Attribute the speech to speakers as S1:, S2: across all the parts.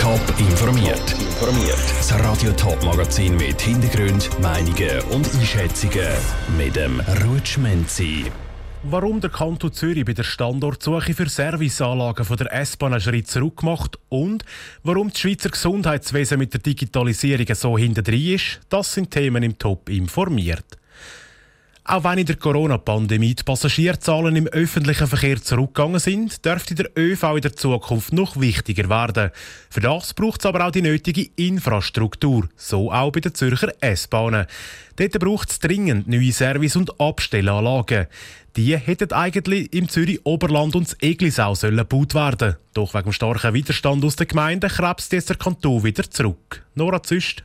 S1: Top informiert. Informiert. Das Radio Top Magazin mit Hintergrund, Meinungen und Einschätzungen mit dem Rutschmenzi.
S2: Warum der Kanton Zürich bei der Standortsuche für Serviceanlagen von der S-Bahn einen Schritt zurück macht und warum das Schweizer Gesundheitswesen mit der Digitalisierung so hinterdrein ist, das sind Themen im Top informiert. Auch wenn in der Corona-Pandemie die Passagierzahlen im öffentlichen Verkehr zurückgegangen sind, dürfte der ÖV in der Zukunft noch wichtiger werden. Für das braucht es aber auch die nötige Infrastruktur, so auch bei den Zürcher S-Bahnen. Dort braucht es dringend neue Service- und Abstellanlagen. Die hätten eigentlich im Zürich Oberland und Eglisau sollen gebaut werden. Doch wegen dem starken Widerstand aus den Gemeinden krebst jetzt der Kanton wieder zurück. Nora Züst.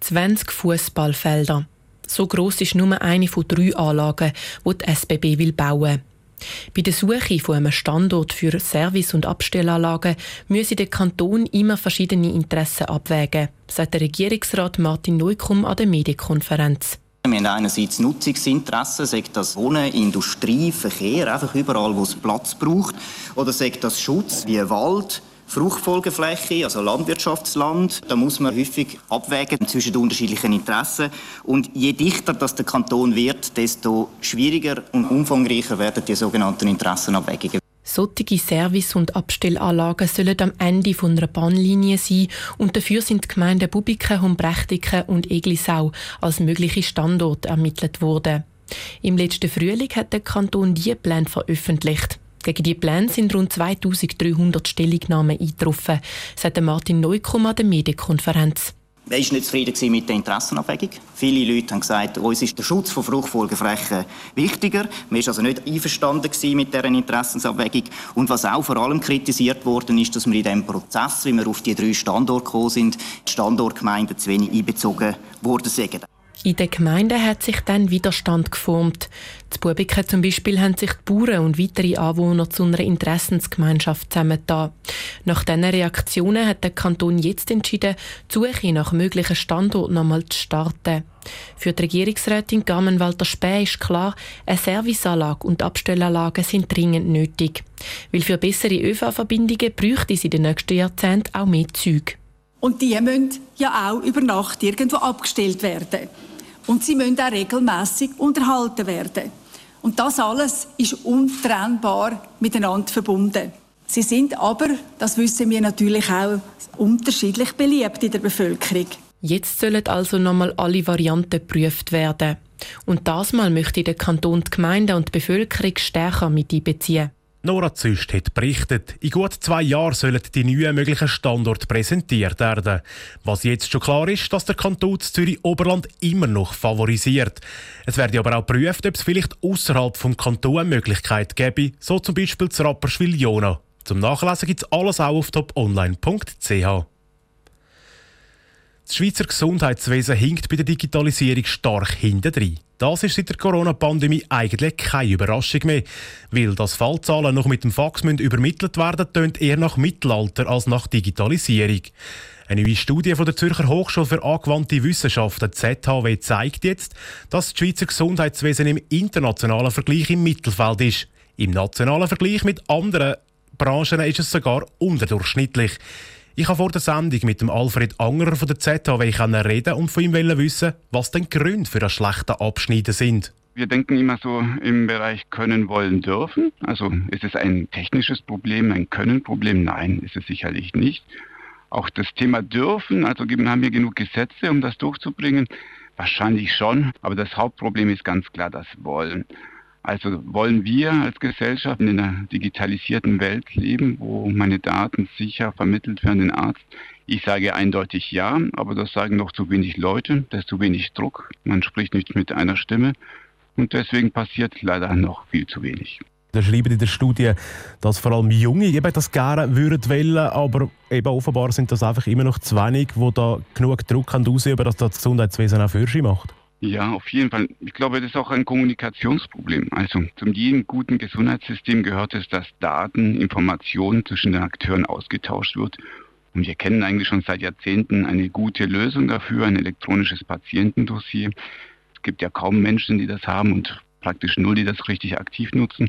S3: 20 Fußballfelder. So gross ist nur eine von drei Anlagen, die die SBB will bauen. Bei der Suche von einem Standort für Service- und Abstellanlagen müsse der Kanton immer verschiedene Interessen abwägen, sagt der Regierungsrat Martin Neukomm an der Medienkonferenz.
S4: Wir haben einerseits Nutzungsinteressen, sagt das Wohnen, Industrie, Verkehr, einfach überall, wo es Platz braucht. Oder sagt das Schutz wie Wald, Fruchtfolgefläche, also Landwirtschaftsland. Da muss man häufig abwägen zwischen den unterschiedlichen Interessen. Und je dichter das der Kanton wird, desto schwieriger und umfangreicher werden die sogenannten Interessenabwägungen.
S3: Solche Service- und Abstellanlagen sollen am Ende von einer Bahnlinie sein und dafür sind die Gemeinden Bubiken, Humbrechtiken und Eglisau als mögliche Standorte ermittelt worden. Im letzten Frühling hat der Kanton diese Pläne veröffentlicht. Gegen die Pläne sind rund 2300 Stellungnahmen eingetroffen, sagt Martin Neukomm an der Medienkonferenz.
S4: Er war nicht zufrieden mit der Interessenabwägung. Viele Leute haben gesagt, uns ist der Schutz von Fruchtfolgeflächen wichtiger. Man war also nicht einverstanden mit dieser Interessensabwägung. Und was auch vor allem kritisiert worden ist, dass wir in diesem Prozess, wie wir auf die drei Standorte gekommen sind, die Standortgemeinden zu wenig einbezogen worden sind.
S3: In den Gemeinden hat sich dann Widerstand geformt. Zu Bubiken zum Beispiel haben sich die Bauern und weitere Anwohner zu einer Interessensgemeinschaft zusammengetan. Nach diesen Reaktionen hat der Kanton jetzt entschieden, die Suche nach möglichen Standorten nochmal zu starten. Für die Regierungsrätin Carmen Walter Späh ist klar, eine Serviceanlage und Abstellanlagen sind dringend nötig. Weil für bessere ÖV-Verbindungen bräuchte es in den nächsten Jahrzehnten auch mehr Züge.
S5: Und die müssen ja auch über Nacht irgendwo abgestellt werden. Und sie müssen auch regelmäßig unterhalten werden. Und das alles ist untrennbar miteinander verbunden. Sie sind aber, das wissen wir natürlich auch, unterschiedlich beliebt in der Bevölkerung.
S3: Jetzt sollen also nochmal alle Varianten geprüft werden. Und das Mal möchte der Kanton die Gemeinden und die Bevölkerung stärker mit einbeziehen.
S2: Nora Züst hat berichtet, in gut zwei Jahren sollen die neuen möglichen Standorte präsentiert werden. Was jetzt schon klar ist, dass der Kanton Zürich Oberland immer noch favorisiert. Es werde aber auch geprüft, ob es vielleicht außerhalb vom Kanton eine Möglichkeit gäbe, so zum Beispiel zu Rapperswil-Jona. Zum Nachlesen gibt es alles auch auf toponline.ch. Das Schweizer Gesundheitswesen hinkt bei der Digitalisierung stark hintendrein. Das ist seit der Corona-Pandemie eigentlich keine Überraschung mehr. Weil das Fallzahlen noch mit dem Fax übermittelt werden, tönt eher nach Mittelalter als nach Digitalisierung. Eine neue Studie von der Zürcher Hochschule für angewandte Wissenschaften ZHW zeigt jetzt, dass das Schweizer Gesundheitswesen im internationalen Vergleich im Mittelfeld ist. Im nationalen Vergleich mit anderen Branchen ist es sogar unterdurchschnittlich. Ich habe vor der Sendung mit dem Alfred Angerer von der ZHW reden und von ihm wissen, was denn Gründe für das schlechte Abschneiden sind.
S6: Wir denken immer so im Bereich können, wollen, dürfen. Also ist es ein technisches Problem, ein Können-Problem? Nein, ist es sicherlich nicht. Auch das Thema dürfen, also haben wir genug Gesetze, um das durchzubringen? Wahrscheinlich schon, aber das Hauptproblem ist ganz klar das Wollen. Also wollen wir als Gesellschaft in einer digitalisierten Welt leben, wo meine Daten sicher vermittelt werden den Arzt? Ich sage eindeutig ja, aber das sagen noch zu wenig Leute, da ist zu wenig Druck, man spricht nicht mit einer Stimme und deswegen passiert leider noch viel zu wenig.
S2: Da schreiben in der Studie, dass vor allem Junge eben das gerne würden wollen, aber eben offenbar sind das einfach immer noch zu wenig, die da genug Druck ausüben, dass das Gesundheitswesen auch für sie macht.
S6: Ja, auf jeden Fall. Ich glaube, das ist auch ein Kommunikationsproblem. Also zum jedem guten Gesundheitssystem gehört es, dass Daten, Informationen zwischen den Akteuren ausgetauscht wird. Und wir kennen eigentlich schon seit Jahrzehnten eine gute Lösung dafür, ein elektronisches Patientendossier. Es gibt ja kaum Menschen, die das haben und praktisch null, die das richtig aktiv nutzen.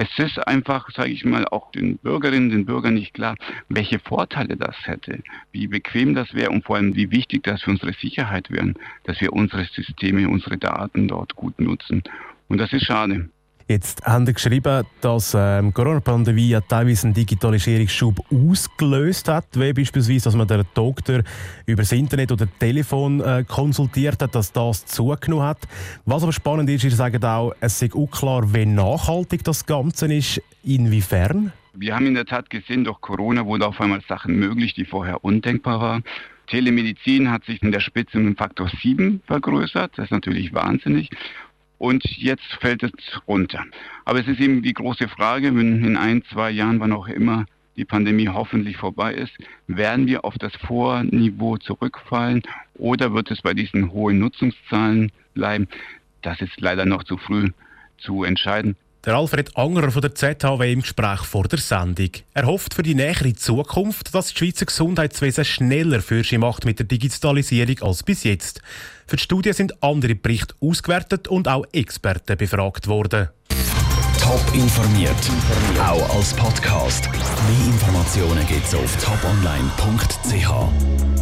S6: Es ist einfach, sage ich mal, auch den Bürgerinnen den Bürgern nicht klar, welche Vorteile das hätte, wie bequem das wäre und vor allem wie wichtig das für unsere Sicherheit wäre, dass wir unsere Systeme, unsere Daten dort gut nutzen. Und das ist schade.
S2: Jetzt haben Sie geschrieben, dass ähm, Corona-Pandemie ja teilweise einen Digitalisierungsschub ausgelöst hat, wie beispielsweise, dass man den Doktor über das Internet oder Telefon äh, konsultiert hat, dass das zugenommen hat. Was aber spannend ist, Sie sagen auch, es ist unklar, wie nachhaltig das Ganze ist, inwiefern?
S6: Wir haben in der Tat gesehen, durch Corona wurden auf einmal Sachen möglich, die vorher undenkbar waren. Telemedizin hat sich in der Spitze um Faktor 7 vergrößert. Das ist natürlich wahnsinnig und jetzt fällt es runter. Aber es ist eben die große Frage, wenn in ein, zwei Jahren, wann auch immer die Pandemie hoffentlich vorbei ist, werden wir auf das Vorniveau zurückfallen oder wird es bei diesen hohen Nutzungszahlen bleiben? Das ist leider noch zu früh zu entscheiden.
S2: Der Alfred Angerer von der ZHW im Gespräch vor der Sendung. Er hofft für die nähere Zukunft, dass das Schweizer Gesundheitswesen schneller Fürsche macht mit der Digitalisierung als bis jetzt. Für die Studie sind andere Berichte ausgewertet und auch Experten befragt worden.
S1: Top informiert, auch als Podcast. Mehr Informationen gibt's auf toponline.ch.